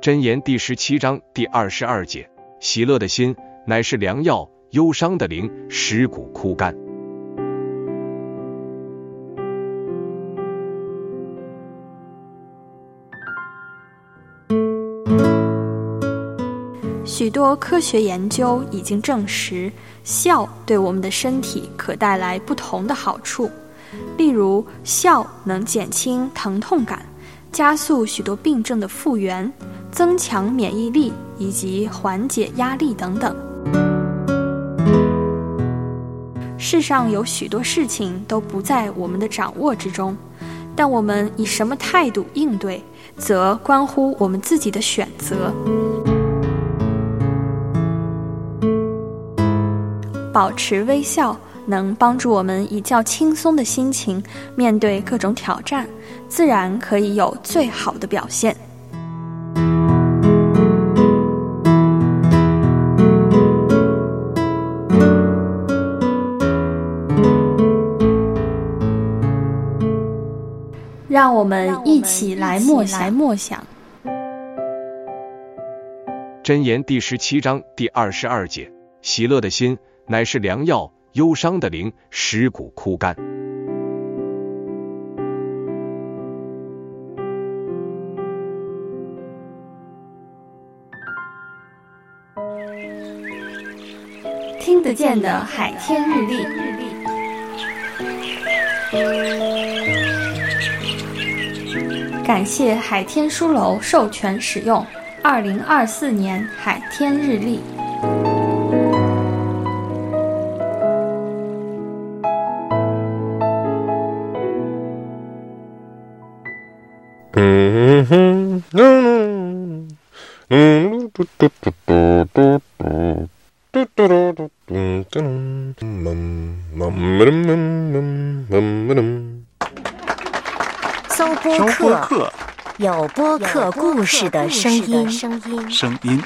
箴言第十七章第二十二节：喜乐的心乃是良药，忧伤的灵使骨枯干。许多科学研究已经证实，笑对我们的身体可带来不同的好处。例如，笑能减轻疼痛感，加速许多病症的复原。增强免疫力以及缓解压力等等。世上有许多事情都不在我们的掌握之中，但我们以什么态度应对，则关乎我们自己的选择。保持微笑，能帮助我们以较轻松的心情面对各种挑战，自然可以有最好的表现。让我们一起来默来默想。箴言第十七章第二十二节：喜乐的心乃是良药，忧伤的灵尸骨枯干。听得见的海天日历。感谢海天书楼授权使用二零二四年海天日历。嗯，嗯嗯嗯嗯。搜播客，有播客故事的声音。声音。